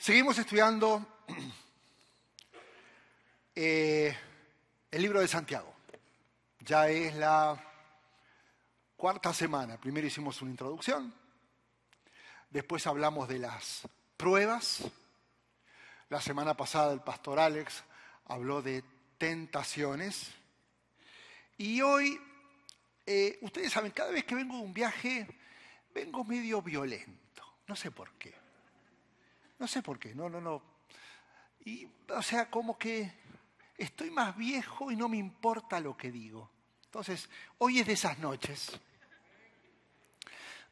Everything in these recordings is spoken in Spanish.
Seguimos estudiando eh, el libro de Santiago. Ya es la cuarta semana. Primero hicimos una introducción, después hablamos de las pruebas. La semana pasada el pastor Alex habló de tentaciones. Y hoy, eh, ustedes saben, cada vez que vengo de un viaje, vengo medio violento. No sé por qué. No sé por qué, no, no, no. Y, o sea, como que estoy más viejo y no me importa lo que digo. Entonces, hoy es de esas noches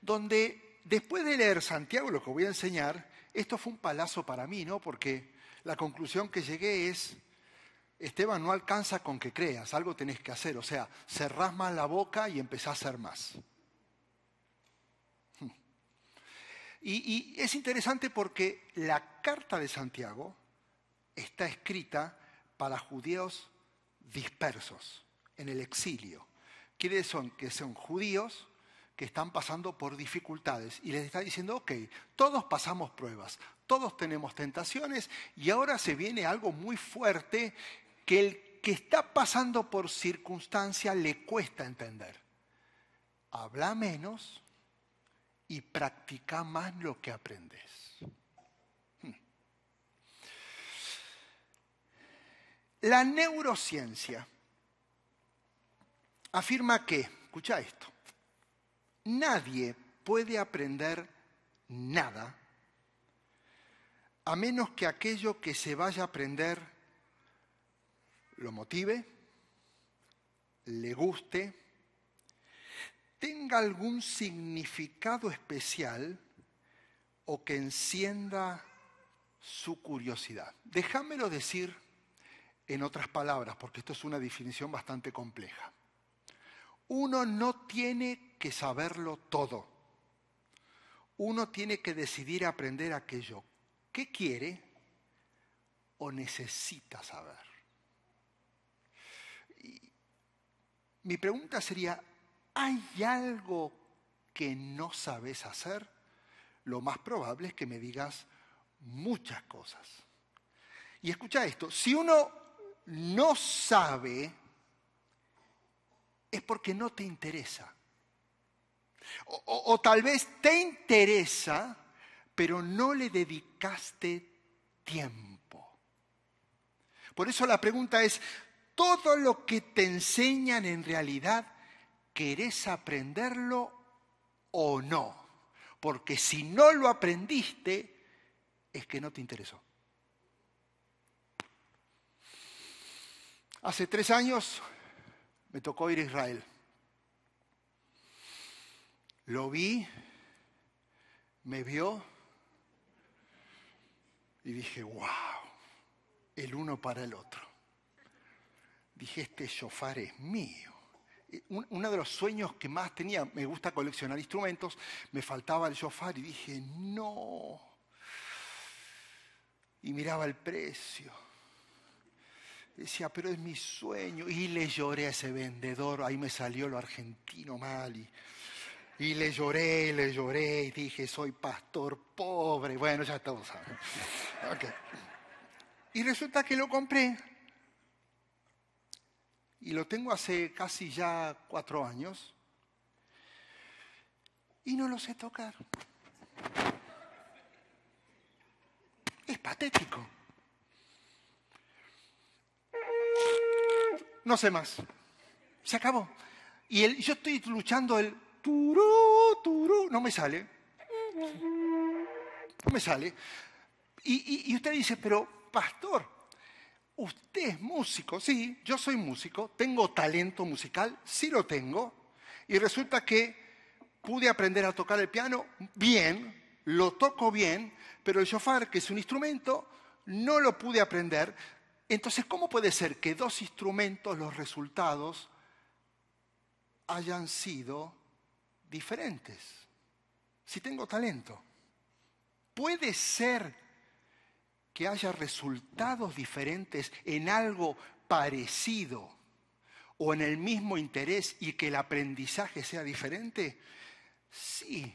donde después de leer Santiago, lo que voy a enseñar, esto fue un palazo para mí, ¿no? Porque la conclusión que llegué es, Esteban, no alcanza con que creas, algo tenés que hacer. O sea, cerrás más la boca y empezás a hacer más. Y, es interesante porque la carta de Santiago está escrita para judíos dispersos, en el exilio. Quiere decir que son judíos que están pasando por dificultades y les está diciendo, ok, todos pasamos pruebas, todos tenemos tentaciones y ahora se viene algo muy fuerte que el que está pasando por circunstancia le cuesta entender. Habla menos y practica más lo que aprendes. Hmm. La neurociencia afirma que, escucha esto, nadie puede aprender nada a menos que aquello que se vaya a aprender lo motive, le guste, tenga algún significado especial o que encienda su curiosidad. Déjamelo decir en otras palabras, porque esto es una definición bastante compleja. Uno no tiene que saberlo todo. Uno tiene que decidir aprender aquello que quiere o necesita saber. mi pregunta sería, ¿hay algo que no sabes hacer? Lo más probable es que me digas muchas cosas. Y escucha esto, si uno no sabe, es porque no te interesa. O, tal vez te interesa, pero no le dedicaste tiempo. Por eso la pregunta es, ¿todo lo que te enseñan en realidad ¿querés aprenderlo o no? Porque si no lo aprendiste, es que no te interesó. Hace tres años me tocó ir a Israel. Lo vi, me vio y dije, wow, el uno para el otro. Dije, este shofar es mío uno de los sueños que más tenía, me gusta coleccionar instrumentos, me faltaba el shofar y dije, no. Y miraba el precio. Decía, pero es mi sueño. Y le lloré a ese vendedor, ahí me salió lo argentino mal. Y, le lloré, le lloré y dije, soy pastor pobre. Bueno, ya todos saben. Y resulta que lo compré y lo tengo hace casi ya cuatro años y no lo sé tocar. Es patético. No sé más. Se acabó. Y el, yo estoy luchando el turú, turú, no me sale. No me sale. Y, y usted dice, pero pastor, usted es músico, sí, yo soy músico, tengo talento musical, sí lo tengo, y resulta que pude aprender a tocar el piano bien, lo toco bien, pero el shofar, que es un instrumento, no lo pude aprender. Entonces, ¿cómo puede ser que dos instrumentos, los resultados, hayan sido diferentes? Si tengo talento. Puede ser que haya resultados diferentes en algo parecido o en el mismo interés y que el aprendizaje sea diferente? Sí.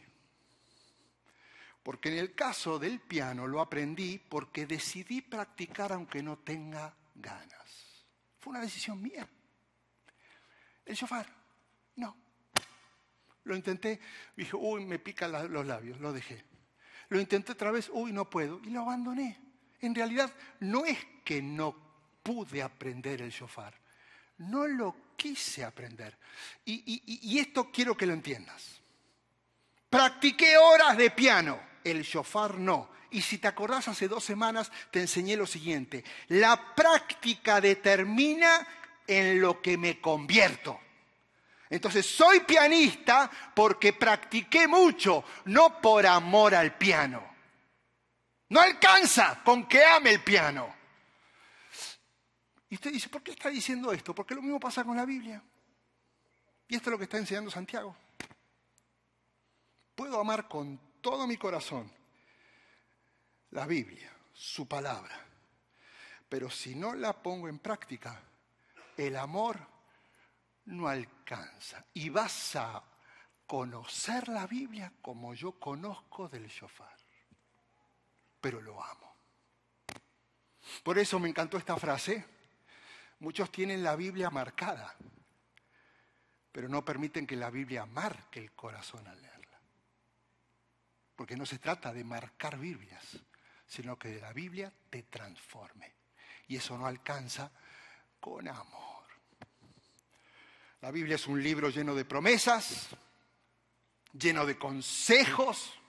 Porque en el caso del piano lo aprendí porque decidí practicar aunque no tenga ganas. Fue una decisión mía. El shofar, no. Lo intenté, dije, uy, me pican los labios, lo dejé. Lo intenté otra vez, uy, no puedo, y lo abandoné. En realidad, no es que no pude aprender el shofar, no lo quise aprender. Y, esto quiero que lo entiendas. Practiqué horas de piano, el shofar no. Y si te acordás, hace dos semanas te enseñé lo siguiente. La práctica determina en lo que me convierto. Entonces, soy pianista porque practiqué mucho, no por amor al piano. No alcanza con que ame el piano. Y usted dice, ¿por qué está diciendo esto? Porque lo mismo pasa con la Biblia. Y esto es lo que está enseñando Santiago. Puedo amar con todo mi corazón la Biblia, su palabra. Pero si no la pongo en práctica, el amor no alcanza. Y vas a conocer la Biblia como yo conozco del shofar. Pero lo amo. Por eso me encantó esta frase. Muchos tienen la Biblia marcada, pero no permiten que la Biblia marque el corazón al leerla. Porque no se trata de marcar Biblias, sino que la Biblia te transforme. Y eso no alcanza con amor. La Biblia es un libro lleno de promesas, lleno de consejos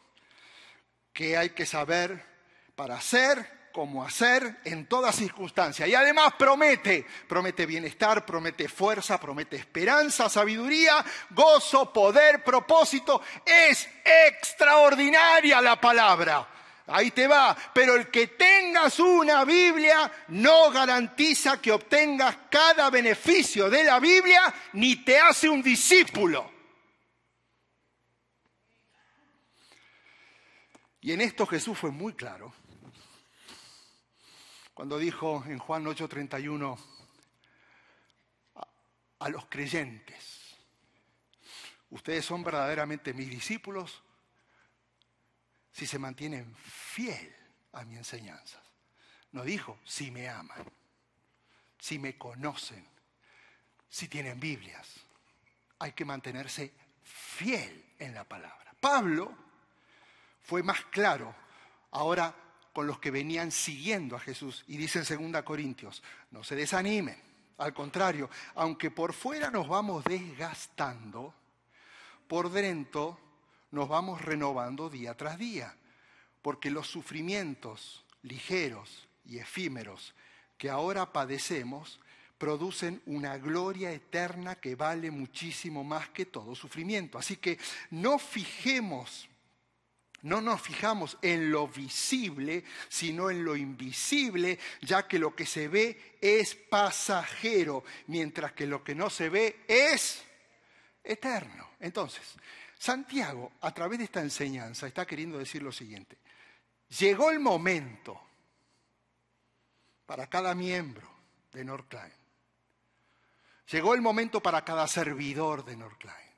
que hay que saber para hacer cómo hacer en toda circunstancia. Y además promete, promete bienestar, promete fuerza, promete esperanza, sabiduría, gozo, poder, propósito. Es extraordinaria la palabra. Ahí te va. Pero el que tengas una Biblia no garantiza que obtengas cada beneficio de la Biblia ni te hace un discípulo. Y en esto Jesús fue muy claro cuando dijo en Juan 8:31 a, los creyentes, ustedes son verdaderamente mis discípulos si se mantienen fiel a mi enseñanza. No dijo si me aman, si me conocen, si tienen Biblias. Hay que mantenerse fiel en la palabra. Pablo fue más claro ahora con los que venían siguiendo a Jesús. Y dice en 2 Corintios, no se desanimen, al contrario, aunque por fuera nos vamos desgastando, por dentro nos vamos renovando día tras día, porque los sufrimientos ligeros y efímeros que ahora padecemos producen una gloria eterna que vale muchísimo más que todo sufrimiento. Así que no fijemos no nos fijamos en lo visible, sino en lo invisible, ya que lo que se ve es pasajero, mientras que lo que no se ve es eterno. Entonces, Santiago, a través de esta enseñanza, está queriendo decir lo siguiente. Llegó el momento para cada miembro de Northline. Llegó el momento para cada servidor de Northline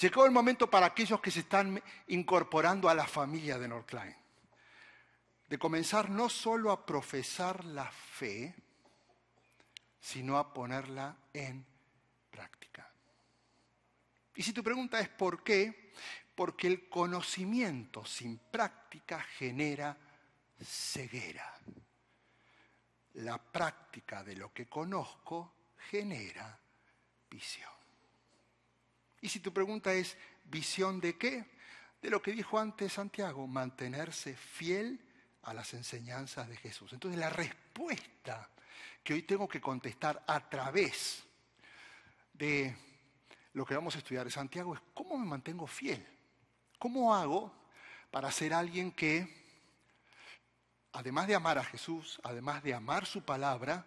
Llegó el momento para aquellos que se están incorporando a la familia de Northline, de comenzar no solo a profesar la fe, sino a ponerla en práctica. Y si tu pregunta es ¿por qué? Porque el conocimiento sin práctica genera ceguera. La práctica de lo que conozco genera visión. Y si tu pregunta es, ¿visión de qué? De lo que dijo antes Santiago, mantenerse fiel a las enseñanzas de Jesús. Entonces la respuesta que hoy tengo que contestar a través de lo que vamos a estudiar de Santiago es cómo me mantengo fiel. ¿Cómo hago para ser alguien que, además de amar a Jesús, además de amar su palabra,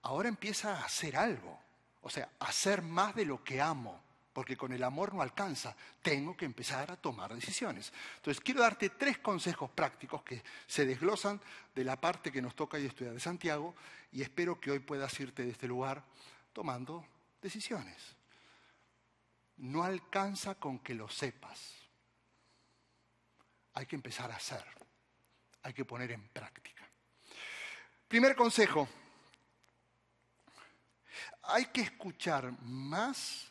ahora empieza a hacer algo? O sea, hacer más de lo que amo porque con el amor no alcanza. Tengo que empezar a tomar decisiones. Entonces, quiero darte tres consejos prácticos que se desglosan de la parte que nos toca y estudiar de Santiago y espero que hoy puedas irte de este lugar tomando decisiones. No alcanza con que lo sepas. hay que empezar a hacer, hay que poner en práctica. Primer consejo, hay que escuchar más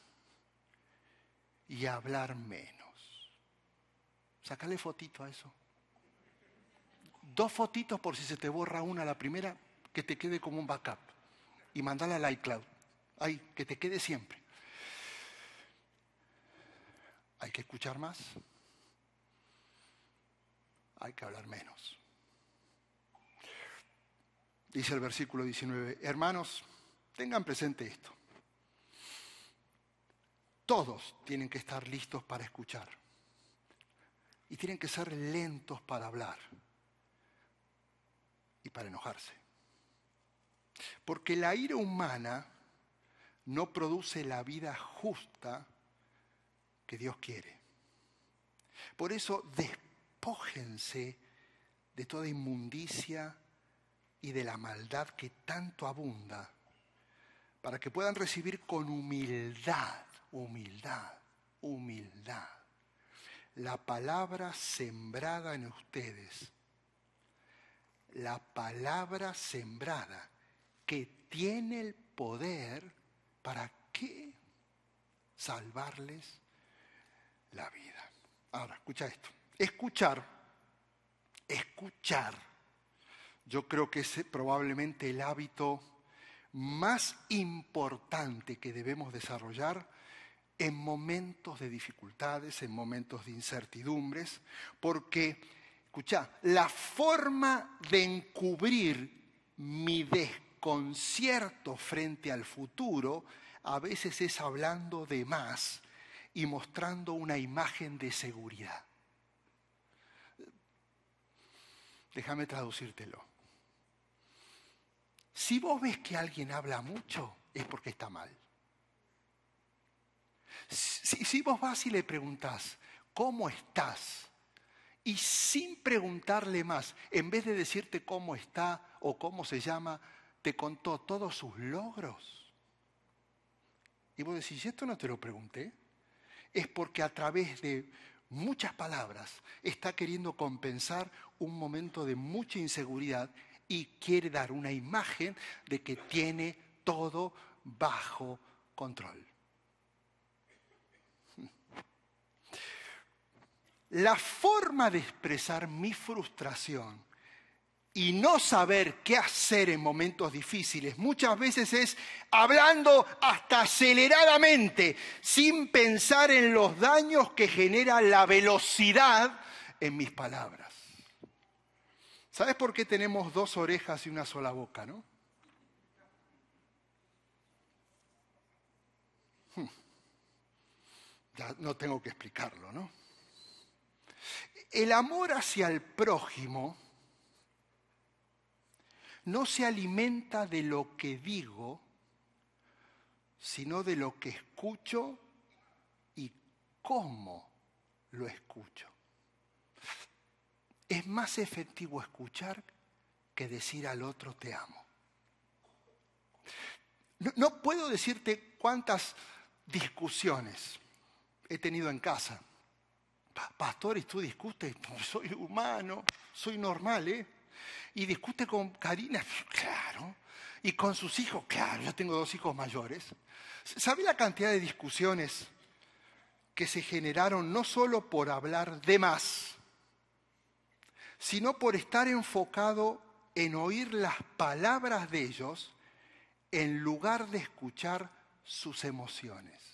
y hablar menos. Sácale fotito a eso. Dos fotitos por si se te borra una, la primera, que te quede como un backup. Y mandala al iCloud. Ay, que te quede siempre. Hay que escuchar más. Hay que hablar menos. Dice el versículo 19, hermanos, tengan presente esto. Todos tienen que estar listos para escuchar. Y tienen que ser lentos para hablar y para enojarse. Porque la ira humana no produce la vida justa que Dios quiere. Por eso despójense de toda inmundicia y de la maldad que tanto abunda, para que puedan recibir con humildad, humildad, humildad, la palabra sembrada en ustedes, la palabra sembrada que tiene el poder para qué salvarles la vida. Ahora, escucha esto. Escuchar, escuchar, yo creo que es probablemente el hábito más importante que debemos desarrollar en momentos de dificultades, en momentos de incertidumbres, porque, escucha, la forma de encubrir mi desconcierto frente al futuro a veces es hablando de más y mostrando una imagen de seguridad. Déjame traducírtelo. Si vos ves que alguien habla mucho, es porque está mal. Si, vos vas y le preguntás, ¿cómo estás? Y sin preguntarle más, en vez de decirte cómo está o cómo se llama, te contó todos sus logros. Y vos decís, ¿esto no te lo pregunté? es porque a través de muchas palabras está queriendo compensar un momento de mucha inseguridad y quiere dar una imagen de que tiene todo bajo control. La forma de expresar mi frustración y no saber qué hacer en momentos difíciles muchas veces es hablando hasta aceleradamente, sin pensar en los daños que genera la velocidad en mis palabras. ¿Sabes por qué tenemos dos orejas y una sola boca, no? Hmm. Ya no tengo que explicarlo, ¿no? El amor hacia el prójimo no se alimenta de lo que digo, sino de lo que escucho y cómo lo escucho. Es más efectivo escuchar que decir al otro te amo. No, puedo decirte cuántas discusiones he tenido en casa. Pastores, tú discutes, soy humano, soy normal, ¿eh? y discute con Karina, claro, y con sus hijos, claro, yo tengo dos hijos mayores. ¿Sabe la cantidad de discusiones que se generaron no solo por hablar de más, sino por estar enfocado en oír las palabras de ellos en lugar de escuchar sus emociones?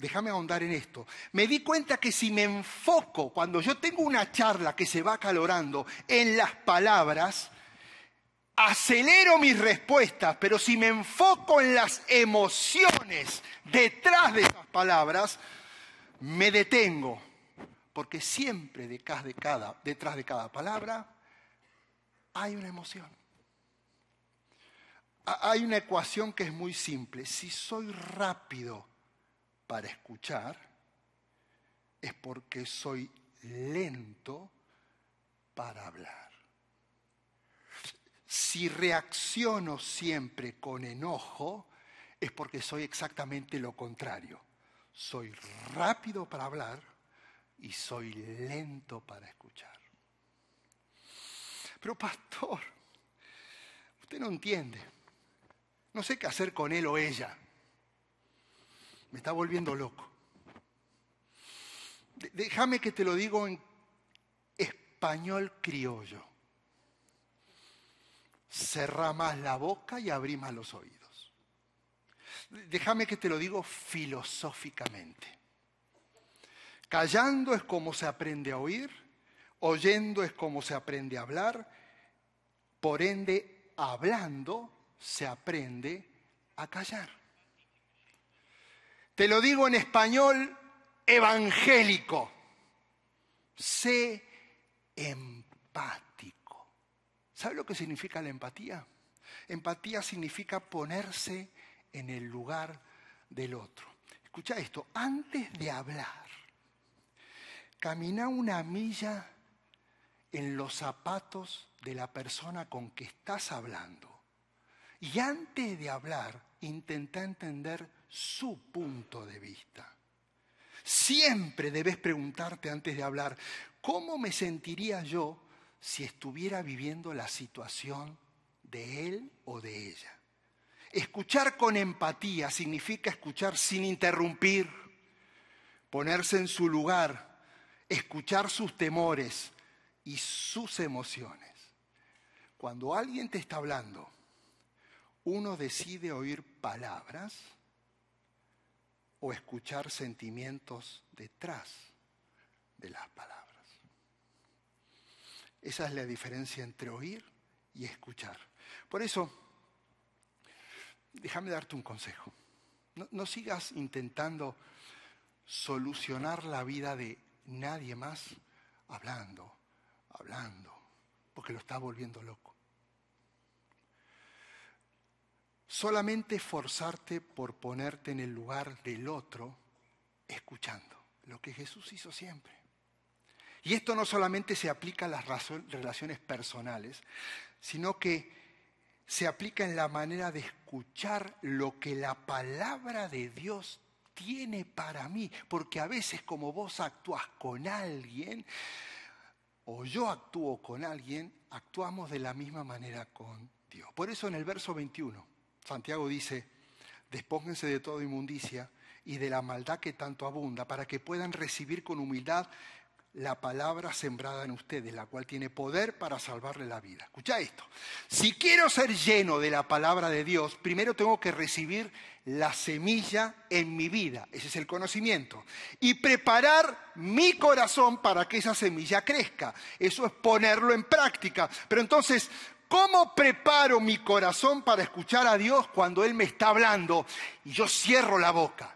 Déjame ahondar en esto, me di cuenta que si me enfoco, cuando yo tengo una charla que se va calorando en las palabras, acelero mis respuestas, pero si me enfoco en las emociones detrás de esas palabras, me detengo, porque siempre detrás de cada, detrás de cada palabra hay una emoción. Hay una ecuación que es muy simple. Si soy rápido para escuchar es porque soy lento para hablar. Si reacciono siempre con enojo, es porque soy exactamente lo contrario. Soy rápido para hablar y soy lento para escuchar. Pero pastor, usted no entiende. No sé qué hacer con él o ella. Me está volviendo loco. Déjame que te lo digo en español criollo. Cerra más la boca y abrí más los oídos. Déjame que te lo digo filosóficamente. Callando es como se aprende a oír, oyendo es como se aprende a hablar, por ende, hablando se aprende a callar. Te lo digo en español evangélico. Sé empático. ¿Sabe lo que significa la empatía? Empatía significa ponerse en el lugar del otro. Escucha esto, antes de hablar, camina una milla en los zapatos de la persona con que estás hablando. Y antes de hablar, intenta entender su punto de vista. Siempre debes preguntarte antes de hablar, ¿cómo me sentiría yo si estuviera viviendo la situación de él o de ella? Escuchar con empatía significa escuchar sin interrumpir, ponerse en su lugar, escuchar sus temores y sus emociones. Cuando alguien te está hablando, uno decide oír palabras o escuchar sentimientos detrás de las palabras. Esa es la diferencia entre oír y escuchar. Por eso, déjame darte un consejo. No, sigas intentando solucionar la vida de nadie más hablando, hablando, porque lo está volviendo loco. Solamente forzarte por ponerte en el lugar del otro, escuchando, lo que Jesús hizo siempre. Y esto no solamente se aplica a las relaciones personales, sino que se aplica en la manera de escuchar lo que la palabra de Dios tiene para mí, porque a veces como vos actúas con alguien, o yo actúo con alguien, actuamos de la misma manera con Dios. Por eso en el verso 21 Santiago dice, despóngense de toda inmundicia y de la maldad que tanto abunda, para que puedan recibir con humildad la palabra sembrada en ustedes, la cual tiene poder para salvarle la vida. Escucha esto. Si quiero ser lleno de la palabra de Dios, primero tengo que recibir la semilla en mi vida, ese es el conocimiento, y preparar mi corazón para que esa semilla crezca. Eso es ponerlo en práctica. Pero entonces, ¿Cómo preparo mi corazón para escuchar a Dios cuando Él me está hablando y yo cierro la boca?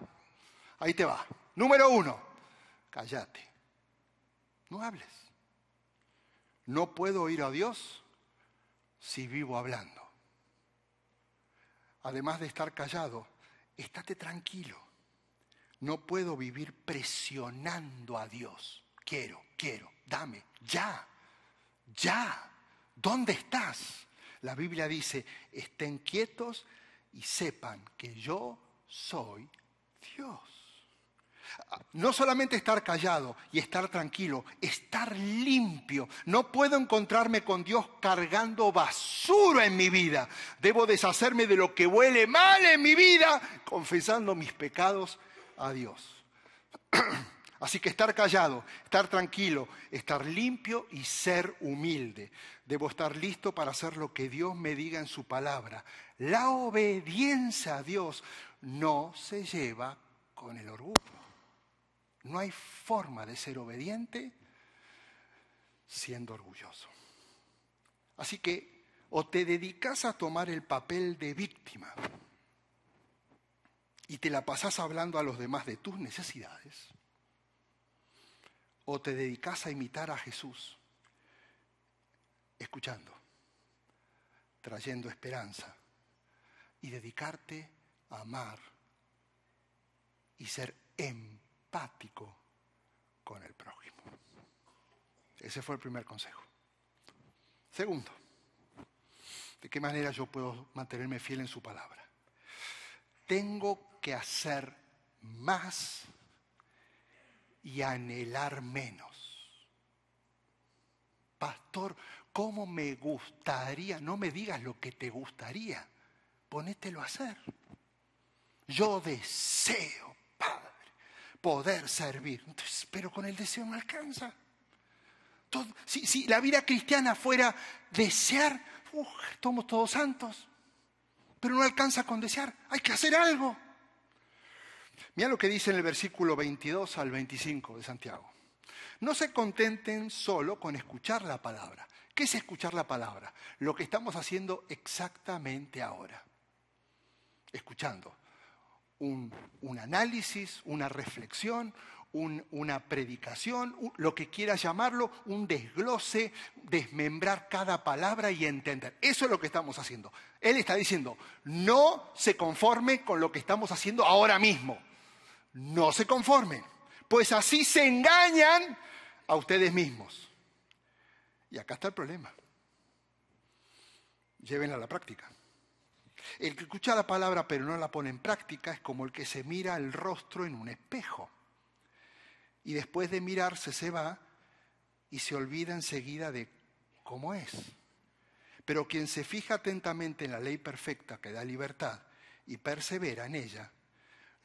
Ahí te va. Número uno, cállate. No hables. No puedo oír a Dios si vivo hablando. Además de estar callado, estate tranquilo. No puedo vivir presionando a Dios. Quiero, quiero, dame, ya, ya. ¿Dónde estás? La Biblia dice, estén quietos y sepan que yo soy Dios. No solamente estar callado y estar tranquilo, estar limpio. No puedo encontrarme con Dios cargando basura en mi vida. Debo deshacerme de lo que huele mal en mi vida, confesando mis pecados a Dios. Así que estar callado, estar tranquilo, estar limpio y ser humilde. Debo estar listo para hacer lo que Dios me diga en su palabra. La obediencia a Dios no se lleva con el orgullo. No hay forma de ser obediente siendo orgulloso. Así que o te dedicas a tomar el papel de víctima y te la pasas hablando a los demás de tus necesidades, o te dedicas a imitar a Jesús, escuchando, trayendo esperanza y dedicarte a amar y ser empático con el prójimo. Ese fue el primer consejo. Segundo, ¿de qué manera yo puedo mantenerme fiel en su palabra? Tengo que hacer más y anhelar menos. Pastor, ¿cómo me gustaría? No me digas lo que te gustaría, ponételo a hacer. Yo deseo, Padre, poder servir, pero con el deseo no alcanza. si, la vida cristiana fuera desear, somos todos santos, pero no alcanza con desear, hay que hacer algo. Mira lo que dice en el versículo 22 al 25 de Santiago. No se contenten solo con escuchar la palabra. ¿Qué es escuchar la palabra? Lo que estamos haciendo exactamente ahora. Escuchando un, análisis, una reflexión, una predicación, lo que quieras llamarlo, un desglose, desmembrar cada palabra y entender. Eso es lo que estamos haciendo. Él está diciendo, no se conforme con lo que estamos haciendo ahora mismo. No se conformen, pues así se engañan a ustedes mismos. Y acá está el problema. Llévenla a la práctica. El que escucha la palabra pero no la pone en práctica es como el que se mira el rostro en un espejo. Y después de mirarse se va y se olvida enseguida de cómo es. Pero quien se fija atentamente en la ley perfecta que da libertad y persevera en ella,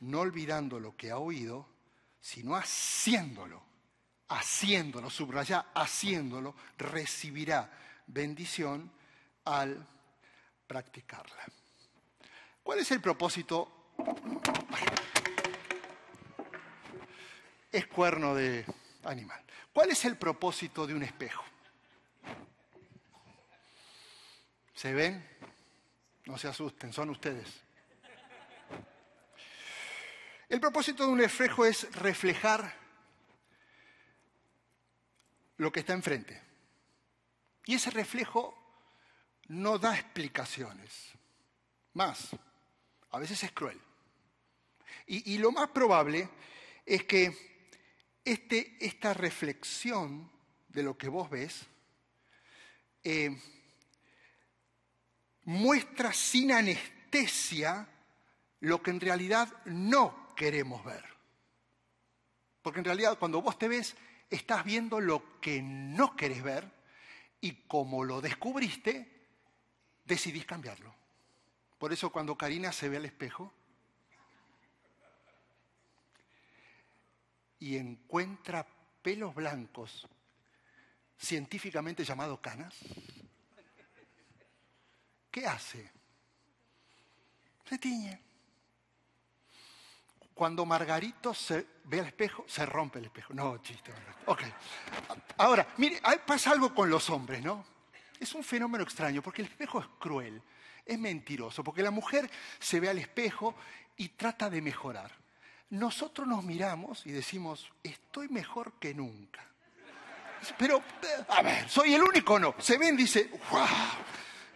no olvidando lo que ha oído, sino haciéndolo, haciéndolo, subraya, haciéndolo, recibirá bendición al practicarla. ¿Cuál es el propósito? Es cuerno de animal. ¿Cuál es el propósito de un espejo? ¿Se ven? No se asusten, son ustedes. El propósito de un espejo es reflejar lo que está enfrente. Y ese reflejo no da explicaciones. Más, a veces es cruel. Y, lo más probable es que este, esta reflexión de lo que vos ves eh, muestra sin anestesia lo que en realidad no queremos ver. Porque en realidad cuando vos te ves, estás viendo lo que no querés ver y como lo descubriste, decidís cambiarlo. Por eso cuando Karina se ve al espejo y encuentra pelos blancos, científicamente llamados canas, ¿qué hace? Se tiñe. Cuando Margarito se ve al espejo, se rompe el espejo. No, chiste. Ok. Ahora, mire, pasa algo con los hombres, ¿no? Es un fenómeno extraño, porque el espejo es cruel, es mentiroso, porque la mujer se ve al espejo y trata de mejorar. Nosotros nos miramos y decimos, estoy mejor que nunca. Pero, a ver, ¿soy el único no? Se ven, dice, wow,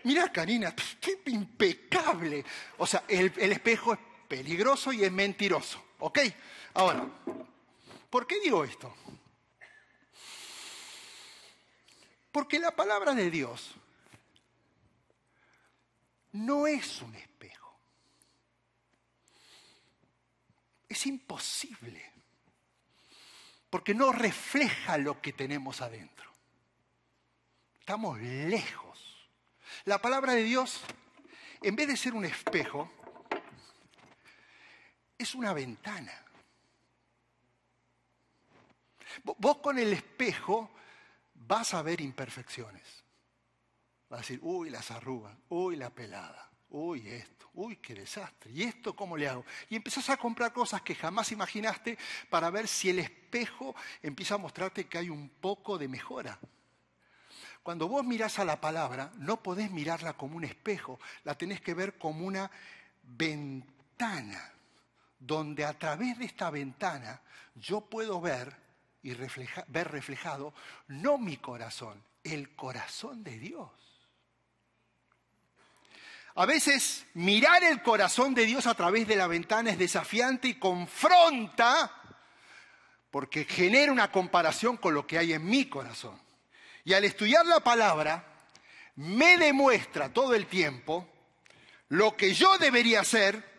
mira Karina, qué impecable. O sea, el espejo es peligroso y es mentiroso. ¿Ok? Ahora, ¿por qué digo esto? Porque la palabra de Dios no es un espejo. Es imposible. Porque no refleja lo que tenemos adentro. Estamos lejos. La palabra de Dios, en vez de ser un espejo, es una ventana. Vos con el espejo vas a ver imperfecciones. Vas a decir, uy, las arrugas, uy, la pelada, uy, esto, uy, qué desastre, ¿y esto cómo le hago? Y empezás a comprar cosas que jamás imaginaste para ver si el espejo empieza a mostrarte que hay un poco de mejora. Cuando vos mirás a la palabra, no podés mirarla como un espejo, la tenés que ver como una ventana donde a través de esta ventana yo puedo ver y ver reflejado no mi corazón, el corazón de Dios. A veces mirar el corazón de Dios a través de la ventana es desafiante y confronta porque genera una comparación con lo que hay en mi corazón. Y al estudiar la palabra, me demuestra todo el tiempo lo que yo debería hacer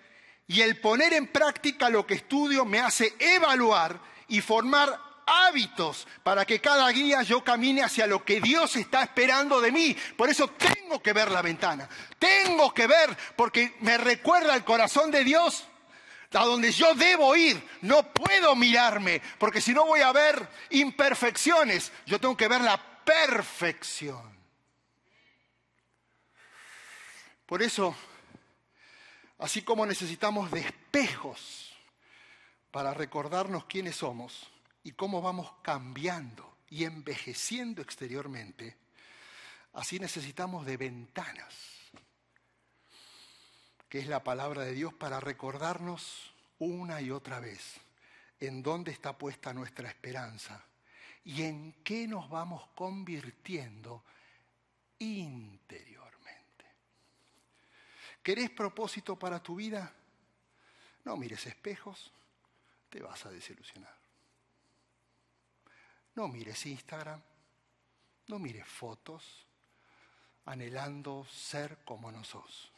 y el poner en práctica lo que estudio me hace evaluar y formar hábitos para que cada día yo camine hacia lo que Dios está esperando de mí. Por eso tengo que ver la ventana. Tengo que ver porque me recuerda el corazón de Dios a donde yo debo ir. No puedo mirarme porque si no voy a ver imperfecciones. Yo tengo que ver la perfección. Por eso, así como necesitamos de para recordarnos quiénes somos, y cómo vamos cambiando y envejeciendo exteriormente, así necesitamos de ventanas, que es la palabra de Dios para recordarnos una y otra vez en dónde está puesta nuestra esperanza y en qué nos vamos convirtiendo interiormente. ¿Querés propósito para tu vida? No mires espejos, te vas a desilusionar. No mires Instagram, no mires fotos, anhelando ser como no sos.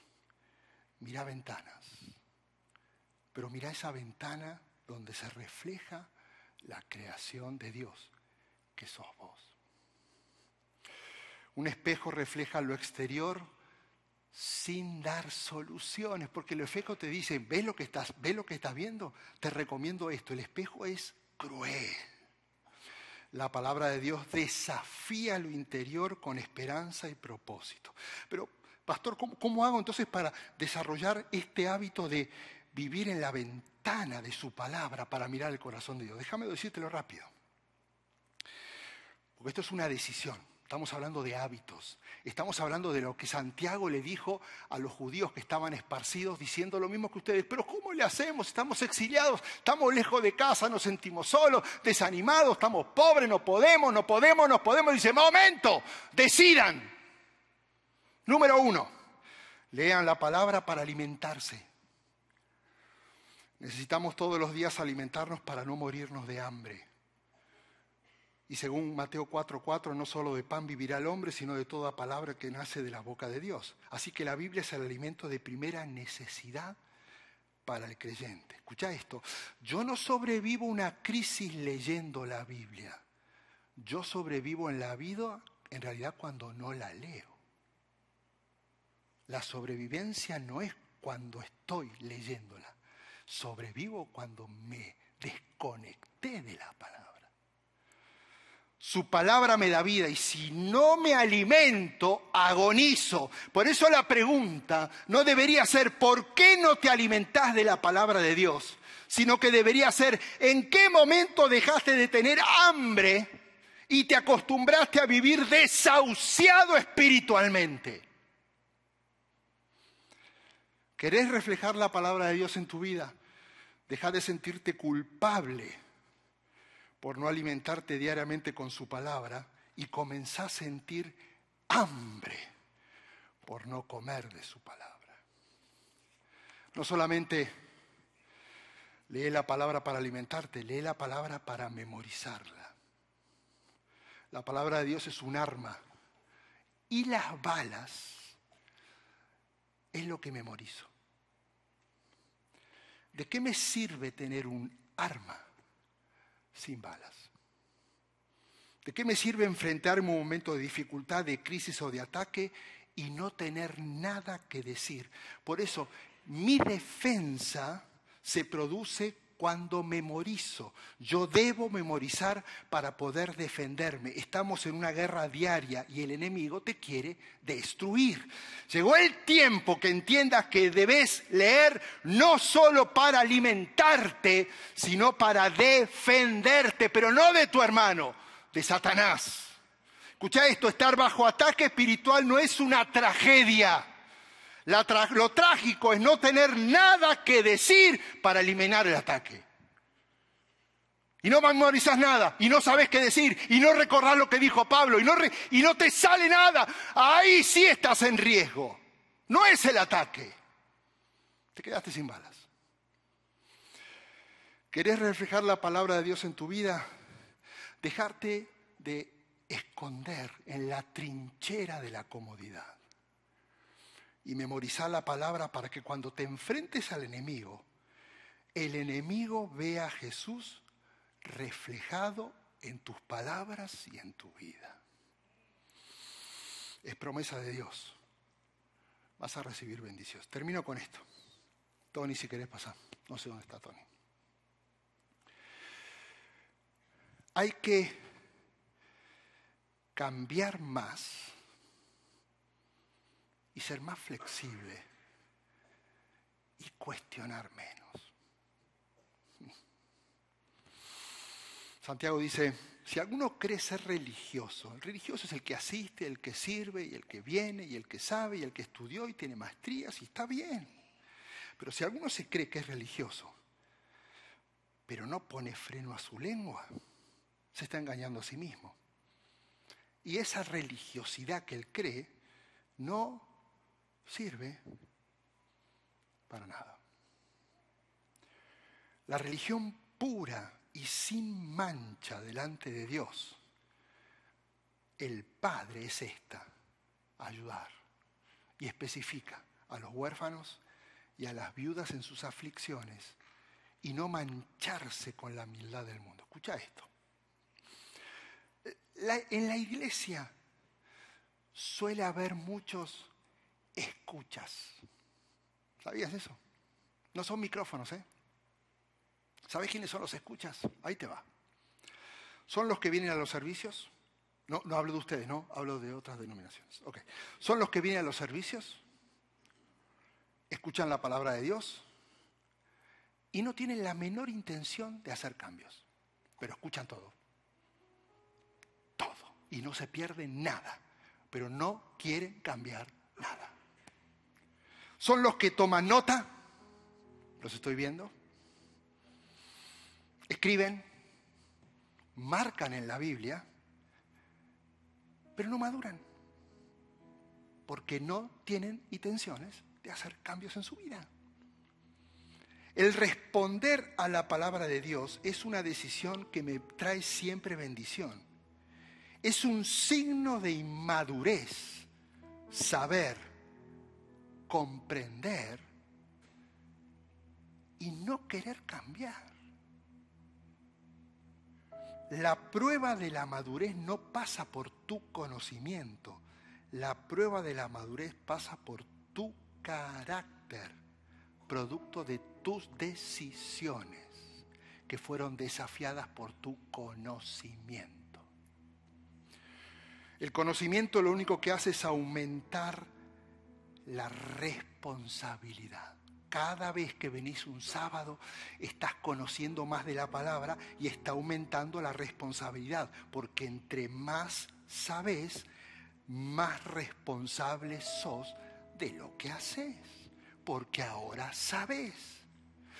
Mira ventanas, pero mira esa ventana donde se refleja la creación de Dios, que sos vos. Un espejo refleja lo exterior sin dar soluciones, porque el espejo te dice, ¿ves lo que estás, ves lo que estás viendo? Te recomiendo esto, el espejo es cruel la palabra de Dios desafía lo interior con esperanza y propósito. Pero, pastor, ¿cómo, hago entonces para desarrollar este hábito de vivir en la ventana de su palabra para mirar el corazón de Dios? Déjame decírtelo rápido. Porque esto es una decisión. Estamos hablando de hábitos. Estamos hablando de lo que Santiago le dijo a los judíos que estaban esparcidos diciendo lo mismo que ustedes. Pero ¿cómo le hacemos? Estamos exiliados, estamos lejos de casa, nos sentimos solos, desanimados, estamos pobres, no podemos, no podemos, no podemos. Dice, momento, decidan. Número uno, lean la palabra para alimentarse. Necesitamos todos los días alimentarnos para no morirnos de hambre. Y según Mateo 4:4, no solo de pan vivirá el hombre, sino de toda palabra que nace de la boca de Dios. Así que la Biblia es el alimento de primera necesidad para el creyente. Escucha esto, yo no sobrevivo una crisis leyendo la Biblia. Yo sobrevivo en la vida en realidad cuando no la leo. La sobrevivencia no es cuando estoy leyéndola. Sobrevivo cuando me desconecté de la palabra. Su palabra me da vida y si no me alimento, agonizo. Por eso la pregunta no debería ser ¿por qué no te alimentás de la palabra de Dios? Sino que debería ser ¿en qué momento dejaste de tener hambre y te acostumbraste a vivir desahuciado espiritualmente? ¿Querés reflejar la palabra de Dios en tu vida? Deja de sentirte culpable por no alimentarte diariamente con su palabra y comenzás a sentir hambre por no comer de su palabra. No solamente lee la palabra para alimentarte, lee la palabra para memorizarla. La palabra de Dios es un arma y las balas es lo que memorizo. ¿De qué me sirve tener un arma sin balas. ¿De qué me sirve enfrentarme un momento de dificultad, de crisis o de ataque y no tener nada que decir? Por eso, mi defensa se produce cuando memorizo. Yo debo memorizar para poder defenderme. Estamos en una guerra diaria y el enemigo te quiere destruir. Llegó el tiempo que entiendas que debes leer no solo para alimentarte, sino para defenderte, pero no de tu hermano, de Satanás. Escucha esto, estar bajo ataque espiritual no es una tragedia lo trágico es no tener nada que decir para eliminar el ataque. Y no memorizas nada, y no sabes qué decir, y no recordás lo que dijo Pablo, y no, y no te sale nada. Ahí sí estás en riesgo. No es el ataque. Te quedaste sin balas. ¿Querés reflejar la palabra de Dios en tu vida? Dejarte de esconder en la trinchera de la comodidad y memorizar la palabra para que cuando te enfrentes al enemigo, el enemigo vea a Jesús reflejado en tus palabras y en tu vida. Es promesa de Dios. Vas a recibir bendiciones. Termino con esto. Tony, si querés pasar. No sé dónde está Tony. Hay que cambiar más y ser más flexible y cuestionar menos. Santiago dice, si alguno cree ser religioso, el religioso es el que asiste, el que sirve y el que viene y el que sabe y el que estudió y tiene maestrías y está bien. Pero si alguno se cree que es religioso, pero no pone freno a su lengua, se está engañando a sí mismo. Y esa religiosidad que él cree no sirve para nada. La religión pura y sin mancha delante de Dios, el Padre es esta, ayudar. Y especifica a los huérfanos y a las viudas en sus aflicciones y no mancharse con la humildad del mundo. Escucha esto. en la iglesia suele haber muchos escuchas. ¿Sabías eso? No son micrófonos, ¿eh? ¿Sabes quiénes son los escuchas? Ahí te va. Son los que vienen a los servicios. No, no hablo de ustedes, no, hablo de otras denominaciones. Ok. Son los que vienen a los servicios, escuchan la palabra de Dios y no tienen la menor intención de hacer cambios, pero escuchan todo. Todo. Y no se pierden nada, pero no quieren cambiar. Son los que toman nota, los estoy viendo, escriben, marcan en la Biblia, pero no maduran, porque no tienen intenciones de hacer cambios en su vida. El responder a la palabra de Dios es una decisión que me trae siempre bendición. Es un signo de inmadurez saber, comprender y no querer cambiar. La prueba de la madurez no pasa por tu conocimiento, la prueba de la madurez pasa por tu carácter, producto de tus decisiones que fueron desafiadas por tu conocimiento. El conocimiento lo único que hace es aumentar la responsabilidad. Cada vez que venís un sábado, estás conociendo más de la palabra y está aumentando la responsabilidad, porque entre más sabes, más responsable sos de lo que haces, porque ahora sabes.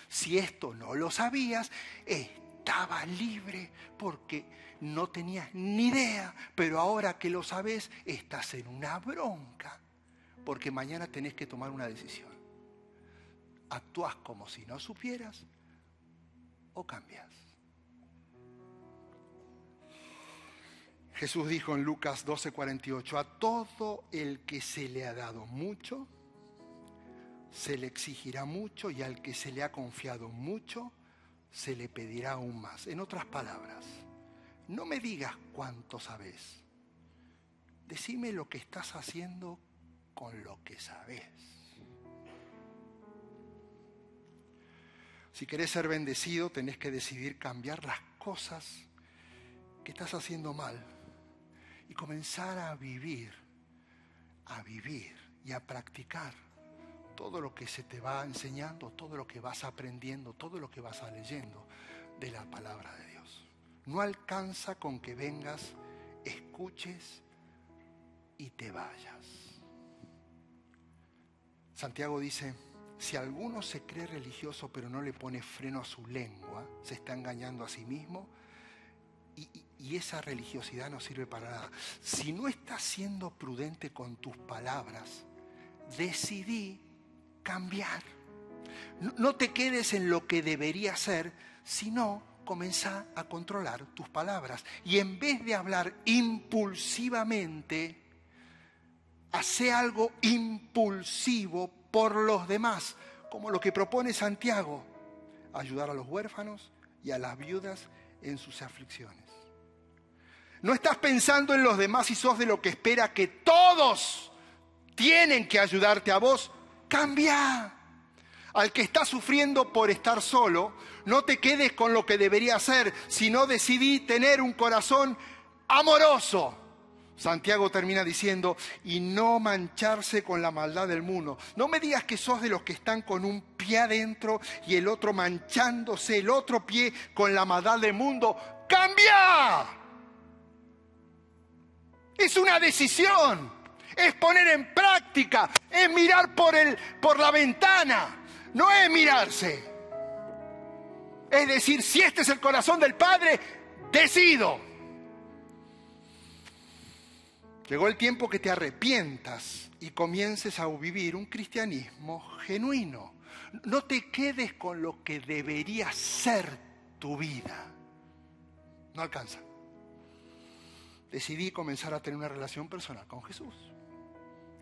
Si esto no lo sabías, estaba libre porque no tenías ni idea, pero ahora que lo sabes, estás en una bronca, porque mañana tenés que tomar una decisión actúas como si no supieras o cambias. Jesús dijo en Lucas 12:48, a todo el que se le ha dado mucho, se le exigirá mucho y al que se le ha confiado mucho, se le pedirá aún más. En otras palabras, no me digas cuánto sabes, decime lo que estás haciendo con lo que sabes. Si querés ser bendecido, tenés que decidir cambiar las cosas que estás haciendo mal y comenzar a vivir, a vivir y a practicar todo lo que se te va enseñando, todo lo que vas aprendiendo, todo lo que vas leyendo de la palabra de Dios. No alcanza con que vengas, escuches y te vayas. Santiago dice, si alguno se cree religioso pero no le pone freno a su lengua, se está engañando a sí mismo y, esa religiosidad no sirve para nada. Si no estás siendo prudente con tus palabras, decidí cambiar. No, te quedes en lo que debería ser, sino comenzá a controlar tus palabras. Y en vez de hablar impulsivamente, hace algo impulsivo por los demás, como lo que propone Santiago, ayudar a los huérfanos y a las viudas en sus aflicciones. No estás pensando en los demás y sos de lo que espera que todos tienen que ayudarte a vos. Cambia. Al que está sufriendo por estar solo, no te quedes con lo que debería ser, sino decidí tener un corazón amoroso Santiago termina diciendo, y no mancharse con la maldad del mundo. No me digas que sos de los que están con un pie adentro y el otro manchándose el otro pie con la maldad del mundo. ¡Cambia! Es una decisión, es poner en práctica, es mirar por, el, por la ventana, no es mirarse. Es decir, si este es el corazón del Padre, decido. Llegó el tiempo que te arrepientas y comiences a vivir un cristianismo genuino. No te quedes con lo que debería ser tu vida. No alcanza. Decidí comenzar a tener una relación personal con Jesús.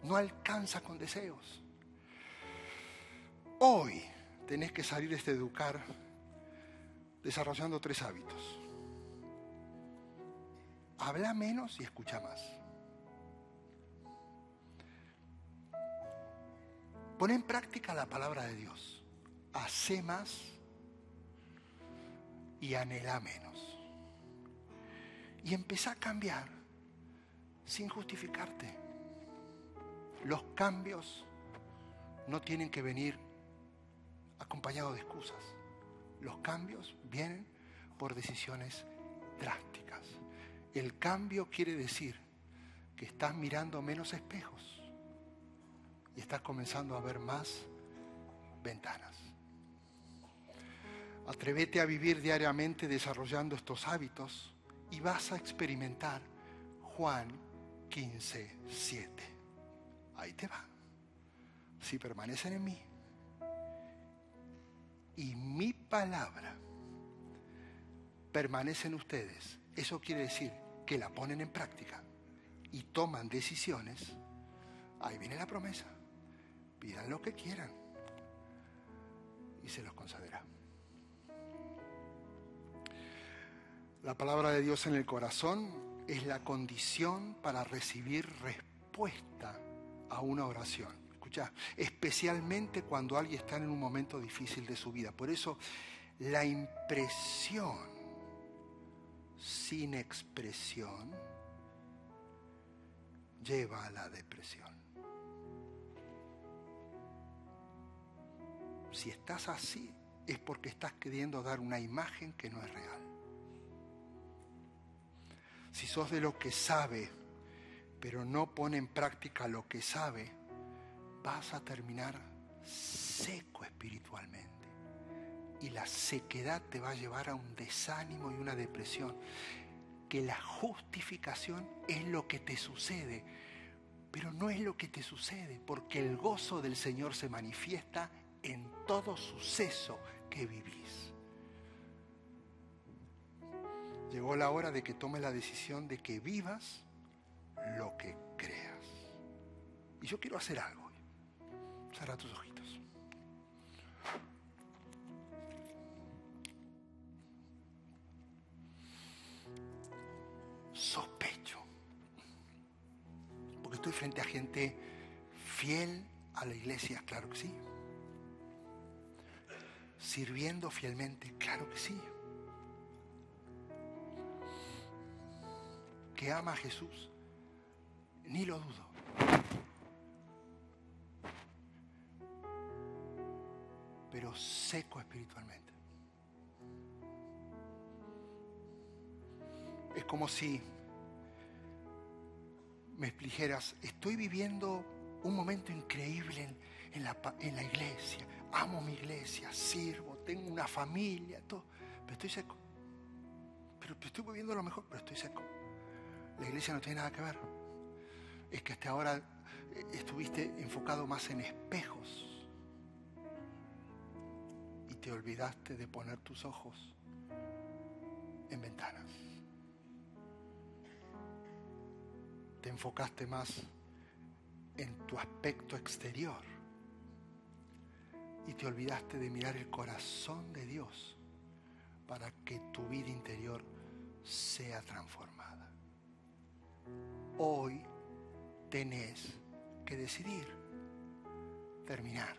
No alcanza con deseos. Hoy tenés que salir de este educar desarrollando tres hábitos. Habla menos y escucha más. Pon en práctica la palabra de Dios. Hace más y anhela menos. Y empezá a cambiar sin justificarte. Los cambios no tienen que venir acompañados de excusas. Los cambios vienen por decisiones drásticas. El cambio quiere decir que estás mirando menos espejos y estás comenzando a ver más ventanas. Atrévete a vivir diariamente desarrollando estos hábitos y vas a experimentar Juan 15, 7. Ahí te va. Si permanecen en mí y mi palabra permanece en ustedes, eso quiere decir que la ponen en práctica y toman decisiones, ahí viene la promesa. Pidan lo que quieran y se los concederá. La palabra de Dios en el corazón es la condición para recibir respuesta a una oración. Escucha, especialmente cuando alguien está en un momento difícil de su vida. Por eso la impresión sin expresión lleva a la depresión. Si estás así, es porque estás queriendo dar una imagen que no es real. Si sos de lo que sabe, pero no pone en práctica lo que sabe, vas a terminar seco espiritualmente. Y la sequedad te va a llevar a un desánimo y una depresión. Que la justificación es lo que te sucede, pero no es lo que te sucede, porque el gozo del Señor se manifiesta en todo suceso que vivís. Llegó la hora de que tomes la decisión de que vivas lo que creas. Y yo quiero hacer algo. Cerra tus ojitos. Sospecho. Porque estoy frente a gente fiel a la iglesia, claro que sí sirviendo fielmente? Claro que sí. Que ama a Jesús, ni lo dudo. Pero seco espiritualmente. Es como si me explijeras, estoy viviendo un momento increíble en, en la iglesia, amo mi iglesia, sirvo, tengo una familia, todo, pero estoy seco. Pero, estoy viviendo lo mejor, pero estoy seco. La iglesia no tiene nada que ver. Es que hasta ahora eh, estuviste enfocado más en espejos y te olvidaste de poner tus ojos en ventanas. Te enfocaste más en tu aspecto exterior y te olvidaste de mirar el corazón de Dios para que tu vida interior sea transformada. Hoy tenés que decidir terminar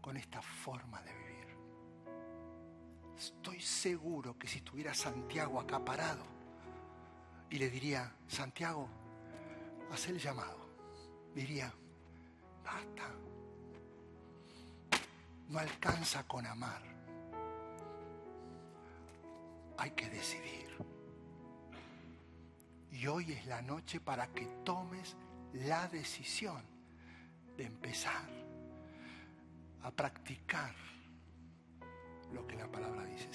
con esta forma de vivir. Estoy seguro que si estuviera Santiago acá parado y le diría, Santiago, haz el llamado, diría, basta, no alcanza con amar, hay que decidir. Y hoy es la noche para que tomes la decisión de empezar a practicar lo que la palabra dice.